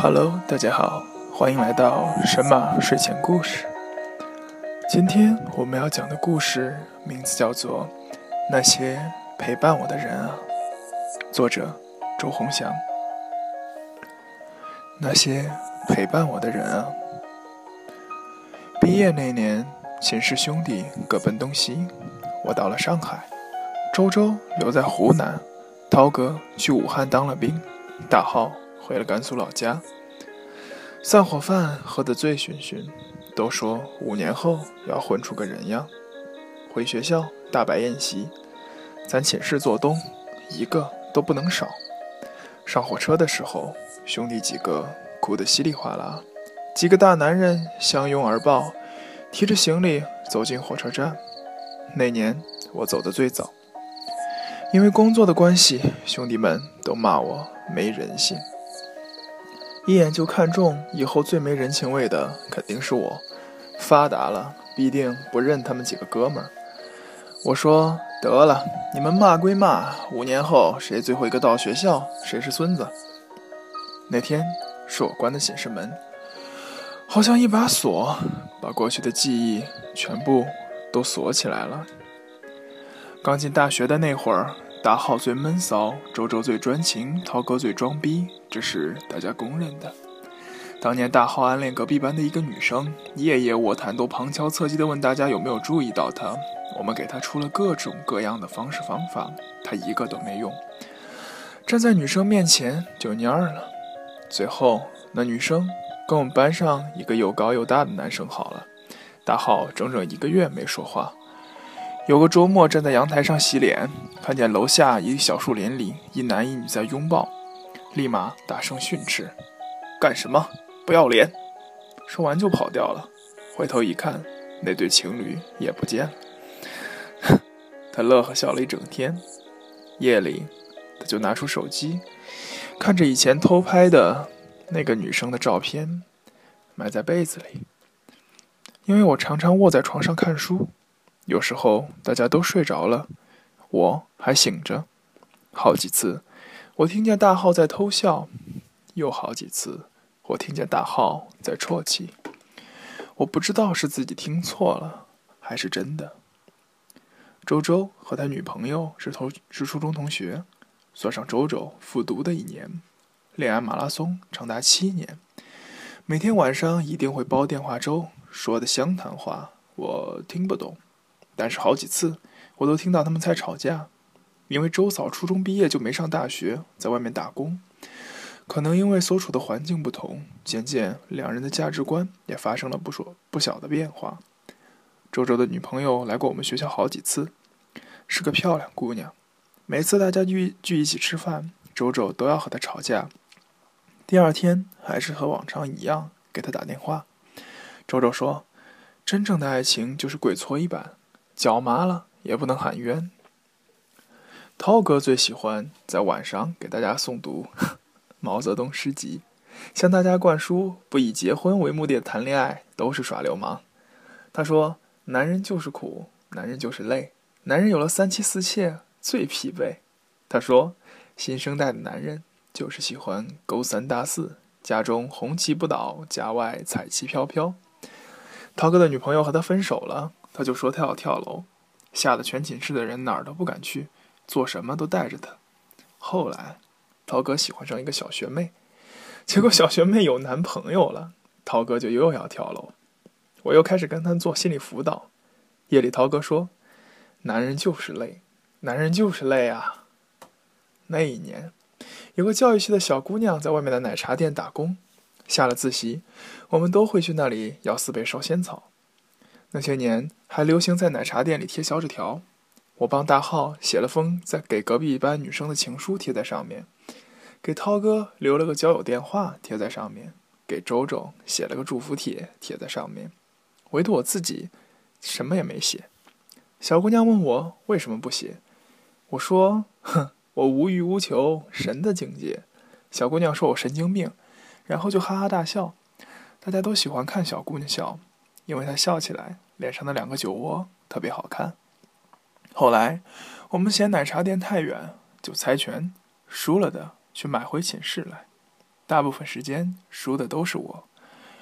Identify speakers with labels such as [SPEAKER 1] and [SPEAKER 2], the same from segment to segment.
[SPEAKER 1] Hello，大家好，欢迎来到神马睡前故事。今天我们要讲的故事名字叫做《那些陪伴我的人啊》，作者周鸿祥。那些陪伴我的人啊，毕业那年，寝室兄弟各奔东西，我到了上海，周周留在湖南，涛哥去武汉当了兵，大浩。回了甘肃老家，散伙饭喝得醉醺醺，都说五年后要混出个人样。回学校大摆宴席，咱寝室做东，一个都不能少。上火车的时候，兄弟几个哭得稀里哗啦，几个大男人相拥而抱，提着行李走进火车站。那年我走得最早，因为工作的关系，兄弟们都骂我没人性。一眼就看中，以后最没人情味的肯定是我。发达了，必定不认他们几个哥们儿。我说得了，你们骂归骂，五年后谁最后一个到学校，谁是孙子。那天是我关的寝室门，好像一把锁，把过去的记忆全部都锁起来了。刚进大学的那会儿。大浩最闷骚，周周最专情，涛哥最装逼，这是大家公认的。当年大号暗恋隔壁班的一个女生，夜夜卧谈，都旁敲侧击地问大家有没有注意到她。我们给她出了各种各样的方式方法，她一个都没用。站在女生面前就蔫儿了。最后那女生跟我们班上一个又高又大的男生好了，大号整整一个月没说话。有个周末站在阳台上洗脸，看见楼下一小树林里一男一女在拥抱，立马大声训斥：“干什么？不要脸！”说完就跑掉了。回头一看，那对情侣也不见了。他乐呵笑了一整天。夜里，他就拿出手机，看着以前偷拍的那个女生的照片，埋在被子里。因为我常常卧在床上看书。有时候大家都睡着了，我还醒着。好几次，我听见大号在偷笑；又好几次，我听见大号在啜泣。我不知道是自己听错了，还是真的。周周和他女朋友是同是初中同学，算上周周复读的一年，恋爱马拉松长达七年。每天晚上一定会煲电话粥，说的湘潭话，我听不懂。但是好几次，我都听到他们在吵架，因为周嫂初中毕业就没上大学，在外面打工。可能因为所处的环境不同，渐渐两人的价值观也发生了不说不小的变化。周周的女朋友来过我们学校好几次，是个漂亮姑娘。每次大家聚聚一起吃饭，周周都要和她吵架。第二天还是和往常一样给她打电话。周周说：“真正的爱情就是鬼搓衣板。”脚麻了也不能喊冤。涛哥最喜欢在晚上给大家诵读毛泽东诗集，向大家灌输不以结婚为目的的谈恋爱都是耍流氓。他说：“男人就是苦，男人就是累，男人有了三妻四妾最疲惫。”他说：“新生代的男人就是喜欢勾三搭四，家中红旗不倒，家外彩旗飘飘。”涛哥的女朋友和他分手了。他就说他要跳楼，吓得全寝室的人哪儿都不敢去，做什么都带着他。后来，涛哥喜欢上一个小学妹，结果小学妹有男朋友了，涛哥就又要跳楼。我又开始跟他做心理辅导。夜里，涛哥说：“男人就是累，男人就是累啊。”那一年，有个教育系的小姑娘在外面的奶茶店打工，下了自习，我们都会去那里要四倍烧仙草。那些年还流行在奶茶店里贴小纸条，我帮大浩写了封在给隔壁班女生的情书贴在上面，给涛哥留了个交友电话贴在上面，给周周写了个祝福帖贴在上面，唯独我自己什么也没写。小姑娘问我为什么不写，我说：“哼，我无欲无求，神的境界。”小姑娘说我神经病，然后就哈哈大笑。大家都喜欢看小姑娘笑。因为他笑起来，脸上的两个酒窝特别好看。后来，我们嫌奶茶店太远，就猜拳，输了的去买回寝室来。大部分时间输的都是我，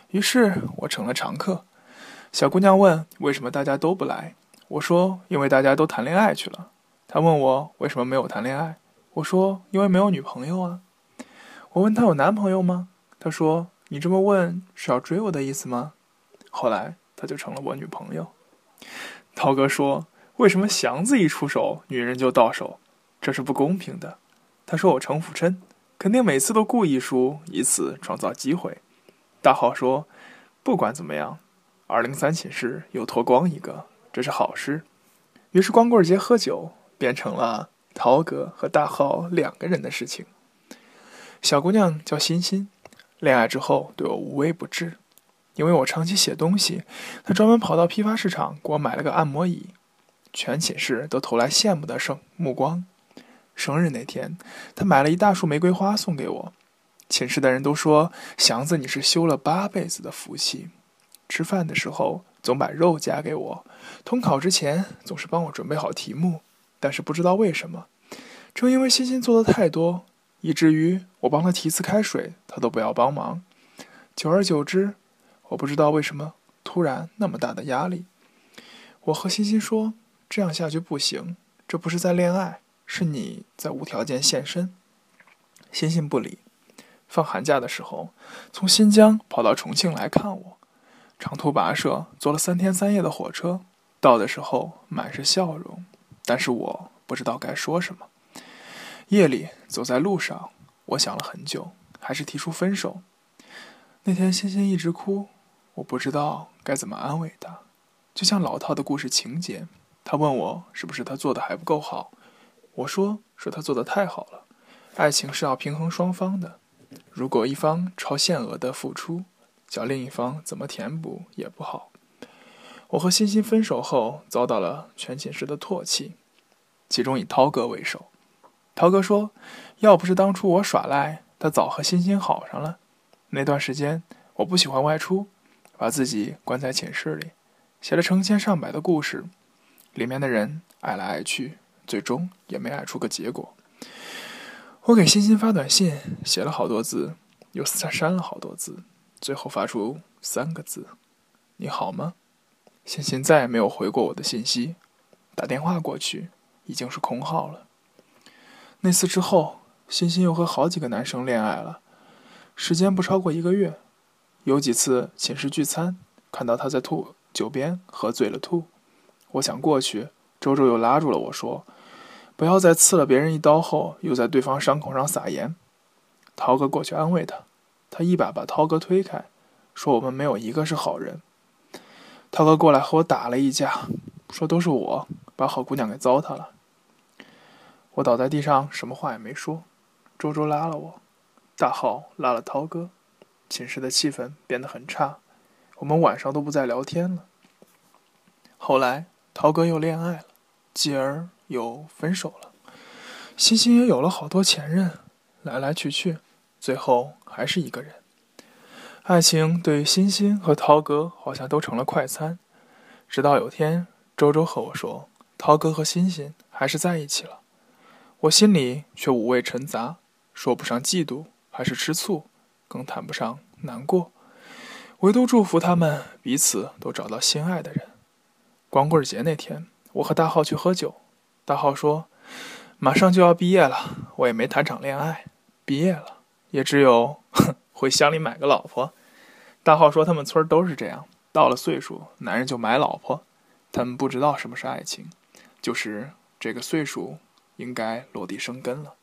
[SPEAKER 1] 于是我成了常客。小姑娘问：“为什么大家都不来？”我说：“因为大家都谈恋爱去了。”她问我：“为什么没有谈恋爱？”我说：“因为没有女朋友啊。”我问她有男朋友吗？她说：“你这么问是要追我的意思吗？”后来她就成了我女朋友。涛哥说：“为什么祥子一出手，女人就到手？这是不公平的。”他说：“我城府深，肯定每次都故意输，以此创造机会。”大浩说：“不管怎么样，二零三寝室又脱光一个，这是好事。”于是光棍节喝酒变成了涛哥和大浩两个人的事情。小姑娘叫欣欣，恋爱之后对我无微不至，因为我长期写东西，他专门跑到批发市场给我买了个按摩椅，全寝室都投来羡慕的声目光。生日那天，他买了一大束玫瑰花送给我。寝室的人都说：“祥子，你是修了八辈子的福气。”吃饭的时候总把肉夹给我，统考之前总是帮我准备好题目。但是不知道为什么，正因为欣欣做的太多，以至于我帮他提次开水，他都不要帮忙。久而久之，我不知道为什么突然那么大的压力。我和欣欣说：“这样下去不行，这不是在恋爱。”是你在无条件献身，欣欣不理。放寒假的时候，从新疆跑到重庆来看我，长途跋涉，坐了三天三夜的火车，到的时候满是笑容，但是我不知道该说什么。夜里走在路上，我想了很久，还是提出分手。那天欣欣一直哭，我不知道该怎么安慰他，就像老套的故事情节。他问我是不是他做的还不够好。我说：“是他做的太好了，爱情是要平衡双方的。如果一方超限额的付出，叫另一方怎么填补也不好。”我和欣欣分手后，遭到了全寝室的唾弃，其中以涛哥为首。涛哥说：“要不是当初我耍赖，他早和欣欣好上了。那段时间，我不喜欢外出，把自己关在寝室里，写了成千上百的故事，里面的人爱来爱去。”最终也没爱出个结果。我给欣欣发短信，写了好多字，又删删了好多字，最后发出三个字：“你好吗？”欣欣再也没有回过我的信息，打电话过去已经是空号了。那次之后，欣欣又和好几个男生恋爱了，时间不超过一个月。有几次寝室聚餐，看到他在吐酒边喝醉了吐，我想过去，周周又拉住了我说。不要在刺了别人一刀后，又在对方伤口上撒盐。涛哥过去安慰他，他一把把涛哥推开，说：“我们没有一个是好人。”涛哥过来和我打了一架，说都是我把好姑娘给糟蹋了。我倒在地上，什么话也没说。周周拉了我，大浩拉了涛哥，寝室的气氛变得很差，我们晚上都不再聊天了。后来，涛哥又恋爱了，继而。又分手了，欣欣也有了好多前任，来来去去，最后还是一个人。爱情对欣欣和涛哥好像都成了快餐，直到有天周周和我说，涛哥和欣欣还是在一起了，我心里却五味陈杂，说不上嫉妒还是吃醋，更谈不上难过，唯独祝福他们彼此都找到心爱的人。光棍节那天，我和大浩去喝酒。大浩说：“马上就要毕业了，我也没谈场恋爱。毕业了，也只有哼 回乡里买个老婆。”大浩说：“他们村都是这样，到了岁数，男人就买老婆。他们不知道什么是爱情，就是这个岁数应该落地生根了。”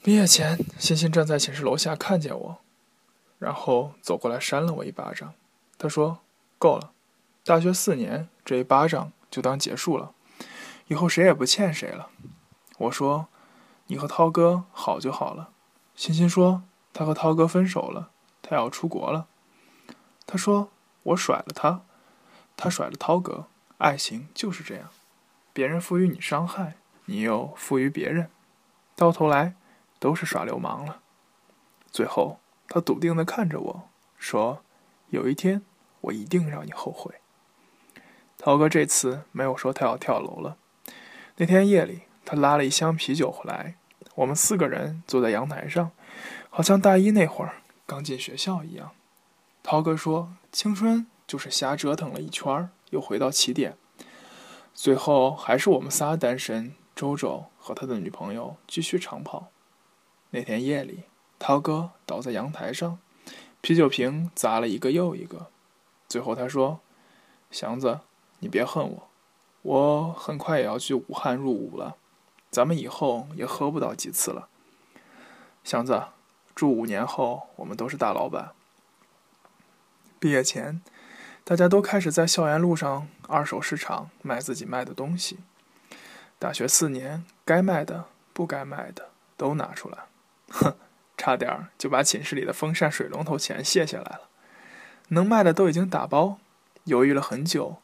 [SPEAKER 1] 毕业前，欣欣站在寝室楼下看见我，然后走过来扇了我一巴掌。他说：“够了，大学四年，这一巴掌就当结束了。”以后谁也不欠谁了。我说：“你和涛哥好就好了。”欣欣说：“他和涛哥分手了，他要出国了。”他说：“我甩了他，他甩了涛哥。爱情就是这样，别人赋予你伤害，你又赋予别人，到头来都是耍流氓了。”最后，他笃定地看着我说：“有一天，我一定让你后悔。”涛哥这次没有说他要跳楼了。那天夜里，他拉了一箱啤酒回来，我们四个人坐在阳台上，好像大一那会儿刚进学校一样。涛哥说：“青春就是瞎折腾了一圈，又回到起点，最后还是我们仨单身。”周周和他的女朋友继续长跑。那天夜里，涛哥倒在阳台上，啤酒瓶砸了一个又一个。最后他说：“祥子，你别恨我，我很快也要去武汉入伍了，咱们以后也喝不到几次了。祥子，祝五年后我们都是大老板。”毕业前，大家都开始在校园路上二手市场卖自己卖的东西。大学四年，该卖的、不该卖的都拿出来，哼，差点就把寝室里的风扇、水龙头钱卸下来了。能卖的都已经打包，犹豫了很久，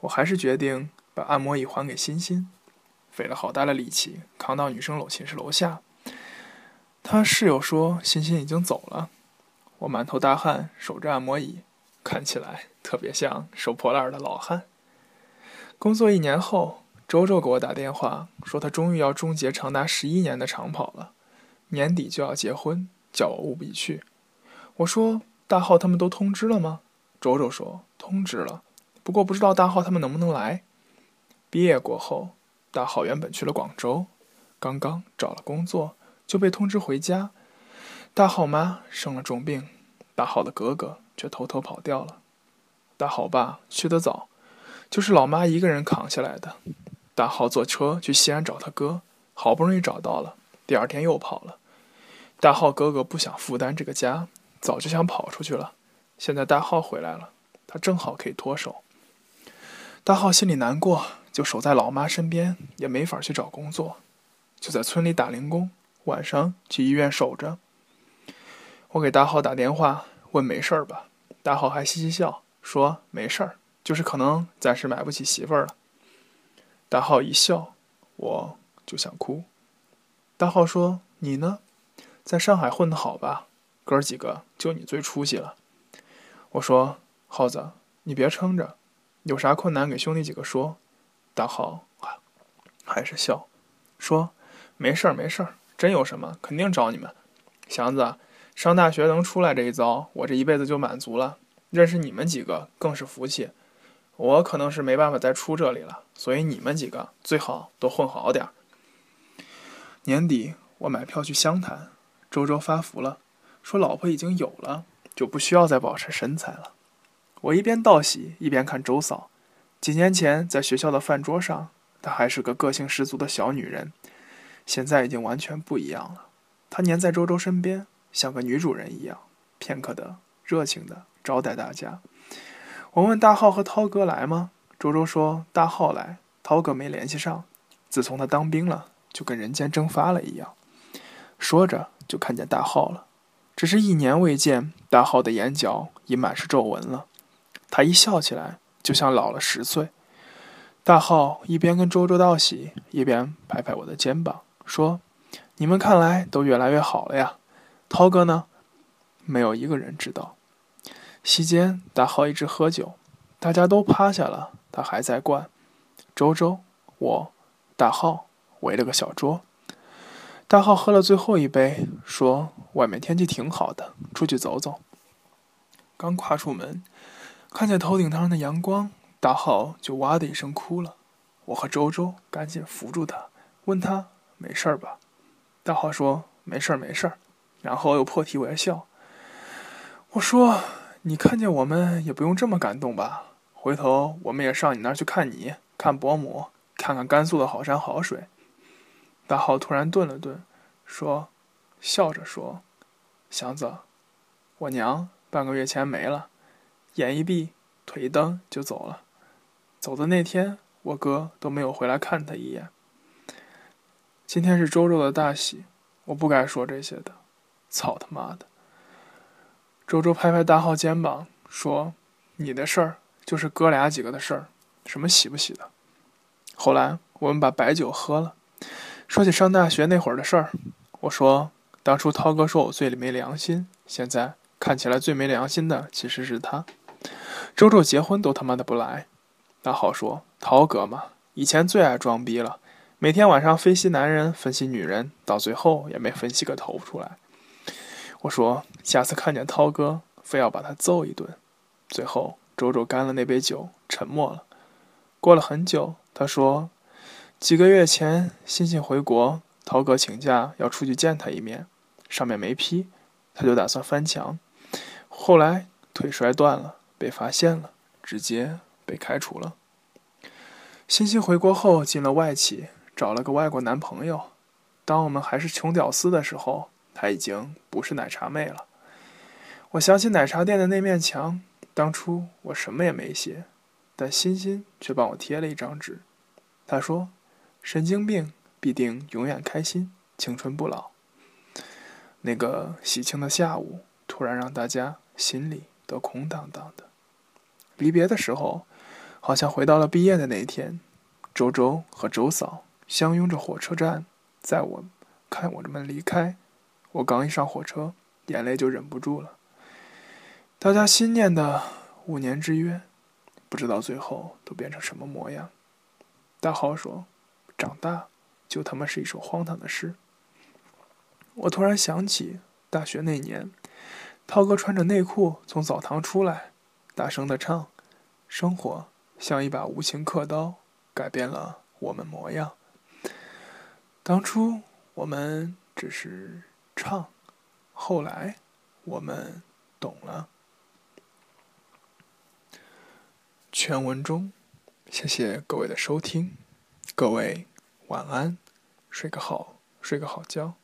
[SPEAKER 1] 我还是决定把按摩椅还给欣欣，费了好大的力气扛到女生楼寝室楼下。他室友说欣欣已经走了，我满头大汗守着按摩椅。看起来特别像收破烂的老汉。工作一年后，周周给我打电话说，他终于要终结长达十一年的长跑了，年底就要结婚，叫我务必去。我说：“大浩他们都通知了吗？”周周说：“通知了，不过不知道大浩他们能不能来。”毕业过后，大浩原本去了广州，刚刚找了工作就被通知回家。大浩妈生了重病，大浩的哥哥。却偷偷跑掉了。大浩爸去得早，就是老妈一个人扛下来的。大浩坐车去西安找他哥，好不容易找到了，第二天又跑了。大浩哥哥不想负担这个家，早就想跑出去了。现在大浩回来了，他正好可以脱手。大浩心里难过，就守在老妈身边，也没法去找工作，就在村里打零工，晚上去医院守着。我给大浩打电话，问没事吧。大浩还嘻嘻笑说：“没事儿，就是可能暂时买不起媳妇儿了。”大浩一笑，我就想哭。大浩说：“你呢，在上海混得好吧？哥几个就你最出息了。”我说：“浩子，你别撑着，有啥困难给兄弟几个说。”大浩还是笑，说：“没事儿，没事儿，真有什么肯定找你们。祥子。”上大学能出来这一遭，我这一辈子就满足了。认识你们几个更是福气。我可能是没办法再出这里了，所以你们几个最好都混好点儿。年底我买票去湘潭，周周发福了，说老婆已经有了，就不需要再保持身材了。我一边道喜一边看周嫂。几年前在学校的饭桌上，她还是个个性十足的小女人，现在已经完全不一样了。她黏在周周身边。像个女主人一样，片刻的热情的招待大家。我问大浩和涛哥来吗？周周说大浩来，涛哥没联系上。自从他当兵了，就跟人间蒸发了一样。说着就看见大浩了，只是一年未见，大浩的眼角已满是皱纹了。他一笑起来，就像老了十岁。大浩一边跟周周道喜，一边拍拍我的肩膀，说：“你们看来都越来越好了呀。”涛哥呢？没有一个人知道。席间，大浩一直喝酒，大家都趴下了，他还在灌。周周，我，大浩围了个小桌。大浩喝了最后一杯，说：“外面天气挺好的，出去走走。”刚跨出门，看见头顶上的阳光，大浩就哇的一声哭了。我和周周赶紧扶住他，问他没事吧？大浩说：“没事，没事。”然后又破涕为笑。我说：“你看见我们也不用这么感动吧？回头我们也上你那去看你，看伯母，看看甘肃的好山好水。”大浩突然顿了顿，说：“笑着说，祥子，我娘半个月前没了，眼一闭，腿一蹬就走了。走的那天，我哥都没有回来看他一眼。今天是周周的大喜，我不该说这些的。”操他妈的！周周拍拍大浩肩膀说：“你的事儿就是哥俩几个的事儿，什么喜不喜的。”后来我们把白酒喝了，说起上大学那会儿的事儿。我说：“当初涛哥说我最没良心，现在看起来最没良心的其实是他。”周周结婚都他妈的不来。那好说：“涛哥嘛，以前最爱装逼了，每天晚上分析男人，分析女人，到最后也没分析个头出来。”我说下次看见涛哥，非要把他揍一顿。最后，周周干了那杯酒，沉默了。过了很久，他说，几个月前，欣欣回国，涛哥请假要出去见他一面，上面没批，他就打算翻墙。后来腿摔断了，被发现了，直接被开除了。欣欣回国后进了外企，找了个外国男朋友。当我们还是穷屌丝的时候，她已经不是奶茶妹了。我想起奶茶店的那面墙。当初我什么也没写，但欣欣却帮我贴了一张纸。他说：“神经病必定永远开心，青春不老。”那个喜庆的下午，突然让大家心里都空荡荡的。离别的时候，好像回到了毕业的那一天。周周和周嫂相拥着火车站，在我看我们离开。我刚一上火车，眼泪就忍不住了。大家心念的五年之约，不知道最后都变成什么模样。大豪说：“长大就他妈是一首荒唐的诗。”我突然想起大学那年，涛哥穿着内裤从澡堂出来，大声的唱：“生活像一把无情刻刀，改变了我们模样。”当初我们只是唱，后来我们懂了。全文中，谢谢各位的收听，各位晚安，睡个好，睡个好觉。